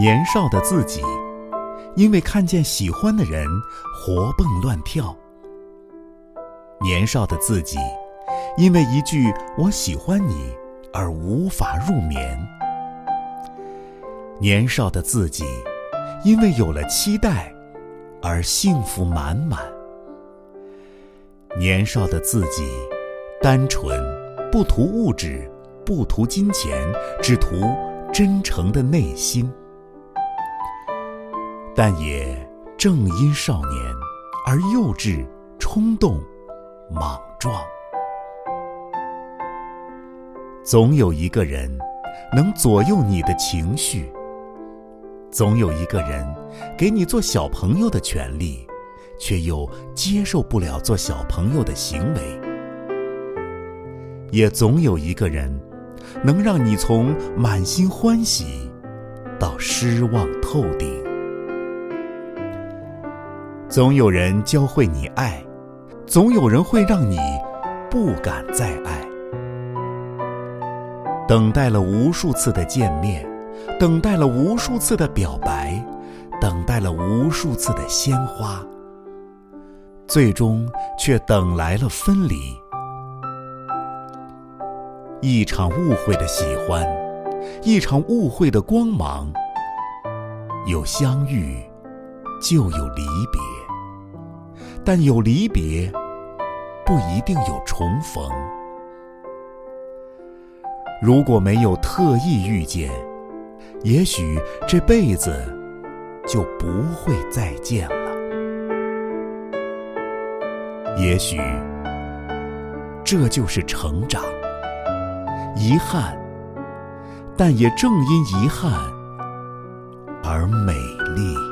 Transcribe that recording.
年少的自己，因为看见喜欢的人活蹦乱跳；年少的自己，因为一句“我喜欢你”而无法入眠；年少的自己，因为有了期待而幸福满满；年少的自己，单纯，不图物质，不图金钱，只图真诚的内心。但也正因少年而幼稚、冲动、莽撞。总有一个人能左右你的情绪，总有一个人给你做小朋友的权利，却又接受不了做小朋友的行为；也总有一个人能让你从满心欢喜到失望透顶。总有人教会你爱，总有人会让你不敢再爱。等待了无数次的见面，等待了无数次的表白，等待了无数次的鲜花，最终却等来了分离。一场误会的喜欢，一场误会的光芒，有相遇，就有离别。但有离别，不一定有重逢。如果没有特意遇见，也许这辈子就不会再见了。也许这就是成长，遗憾，但也正因遗憾而美丽。